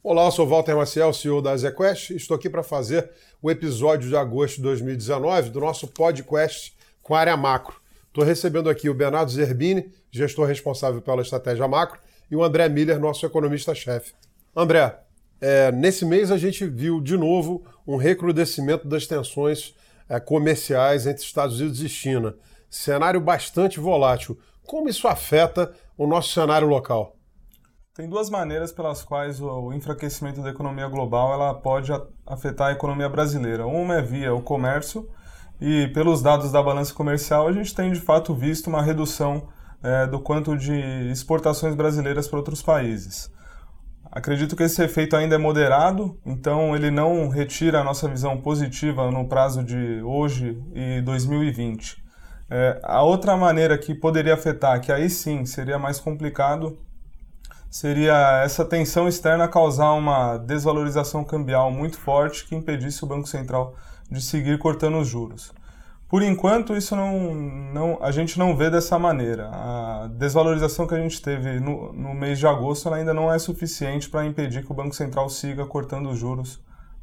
Olá, eu sou Walter Maciel, CEO da ZQuest. Estou aqui para fazer o episódio de agosto de 2019 do nosso podcast com a área macro. Estou recebendo aqui o Bernardo Zerbini, gestor responsável pela estratégia macro, e o André Miller, nosso economista-chefe. André, é, nesse mês a gente viu de novo um recrudescimento das tensões é, comerciais entre Estados Unidos e China. Cenário bastante volátil. Como isso afeta o nosso cenário local? Tem duas maneiras pelas quais o enfraquecimento da economia global ela pode afetar a economia brasileira. Uma é via o comércio e pelos dados da balança comercial a gente tem de fato visto uma redução é, do quanto de exportações brasileiras para outros países. Acredito que esse efeito ainda é moderado, então ele não retira a nossa visão positiva no prazo de hoje e 2020. É, a outra maneira que poderia afetar, que aí sim seria mais complicado, seria essa tensão externa causar uma desvalorização cambial muito forte que impedisse o Banco Central de seguir cortando os juros. Por enquanto, isso não, não, a gente não vê dessa maneira. A desvalorização que a gente teve no, no mês de agosto ainda não é suficiente para impedir que o Banco Central siga cortando os juros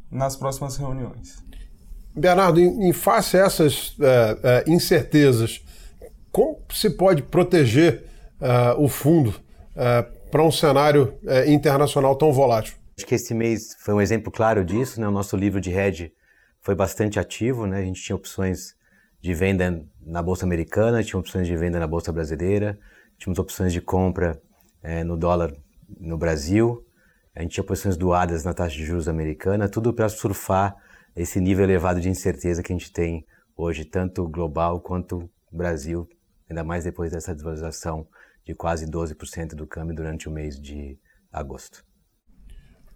nas próximas reuniões. Bernardo, em, em face a essas é, é, incertezas, como se pode proteger é, o fundo para um cenário é, internacional tão volátil? Acho que esse mês foi um exemplo claro disso. Né? O nosso livro de hedge foi bastante ativo. Né? A gente tinha opções de venda na Bolsa Americana, tinha opções de venda na Bolsa Brasileira, tínhamos opções de compra é, no dólar no Brasil, a gente tinha posições doadas na taxa de juros americana, tudo para surfar esse nível elevado de incerteza que a gente tem hoje, tanto global quanto Brasil, ainda mais depois dessa desvalorização de quase 12% do câmbio durante o mês de agosto.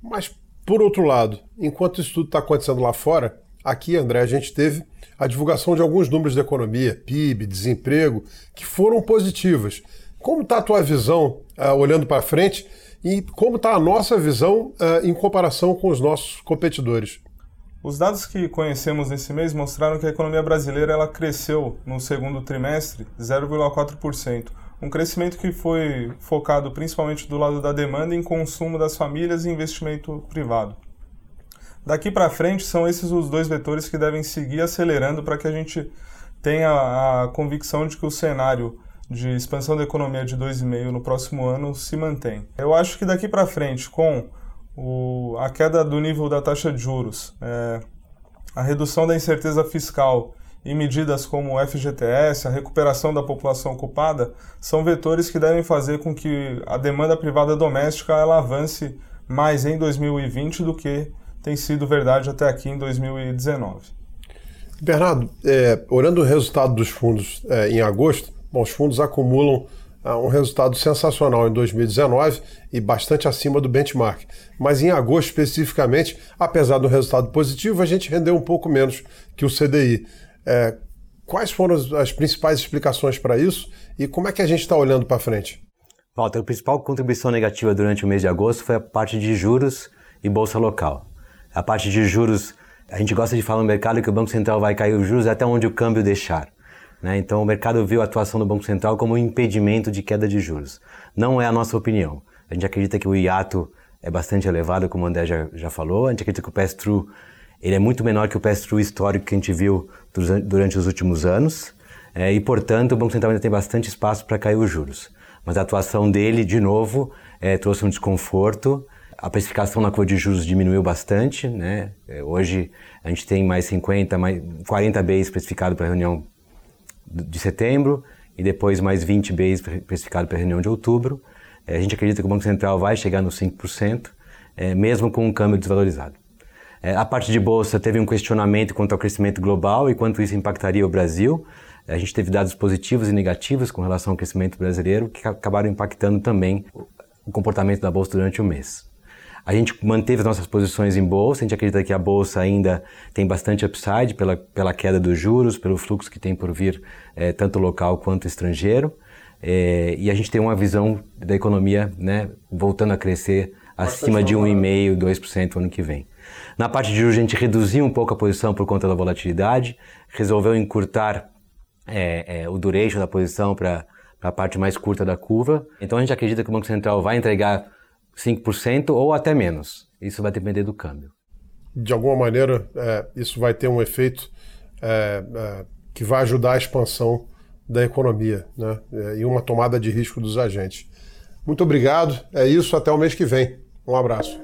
Mas, por outro lado, enquanto isso tudo está acontecendo lá fora, aqui, André, a gente teve a divulgação de alguns números da economia, PIB, desemprego, que foram positivas. Como está a tua visão uh, olhando para frente e como está a nossa visão uh, em comparação com os nossos competidores? Os dados que conhecemos nesse mês mostraram que a economia brasileira ela cresceu no segundo trimestre 0,4%, um crescimento que foi focado principalmente do lado da demanda em consumo das famílias e investimento privado. Daqui para frente são esses os dois vetores que devem seguir acelerando para que a gente tenha a convicção de que o cenário de expansão da economia de 2,5 no próximo ano se mantém. Eu acho que daqui para frente, com o, a queda do nível da taxa de juros, é, a redução da incerteza fiscal e medidas como o FGTS, a recuperação da população ocupada, são vetores que devem fazer com que a demanda privada doméstica ela avance mais em 2020 do que tem sido verdade até aqui em 2019. Bernardo, é, olhando o resultado dos fundos é, em agosto, bom, os fundos acumulam é, um resultado sensacional em 2019 e bastante acima do benchmark. Mas em agosto, especificamente, apesar do resultado positivo, a gente rendeu um pouco menos que o CDI. É, quais foram as principais explicações para isso e como é que a gente está olhando para frente? Walter, a principal contribuição negativa durante o mês de agosto foi a parte de juros e bolsa local. A parte de juros, a gente gosta de falar no mercado que o Banco Central vai cair os juros até onde o câmbio deixar. Né? Então o mercado viu a atuação do Banco Central como um impedimento de queda de juros. Não é a nossa opinião. A gente acredita que o hiato é bastante elevado, como o André já, já falou. A gente acredita que o pass-through ele é muito menor que o pass-through histórico que a gente viu durante os últimos anos. É, e, portanto, o Banco Central ainda tem bastante espaço para cair os juros. Mas a atuação dele, de novo, é, trouxe um desconforto. A precificação na curva de juros diminuiu bastante. Né? É, hoje a gente tem mais 50, mais 40 Bs precificado para a reunião de setembro e depois mais 20 Bs precificado para a reunião de outubro. É, a gente acredita que o Banco Central vai chegar nos 5%, é, mesmo com um câmbio desvalorizado. É, a parte de bolsa teve um questionamento quanto ao crescimento global e quanto isso impactaria o Brasil. A gente teve dados positivos e negativos com relação ao crescimento brasileiro que acabaram impactando também o comportamento da bolsa durante o mês. A gente manteve as nossas posições em bolsa, a gente acredita que a bolsa ainda tem bastante upside pela, pela queda dos juros, pelo fluxo que tem por vir, é, tanto local quanto estrangeiro. É, e a gente tem uma visão da economia né, voltando a crescer acima de 1,5%, 2% ano que vem. Na parte de juros, a gente reduziu um pouco a posição por conta da volatilidade, resolveu encurtar é, é, o duration da posição para a parte mais curta da curva. Então a gente acredita que o Banco Central vai entregar 5% ou até menos. Isso vai depender do câmbio. De alguma maneira, é, isso vai ter um efeito é, é, que vai ajudar a expansão da economia né? É, e uma tomada de risco dos agentes. Muito obrigado. É isso. Até o mês que vem. Um abraço.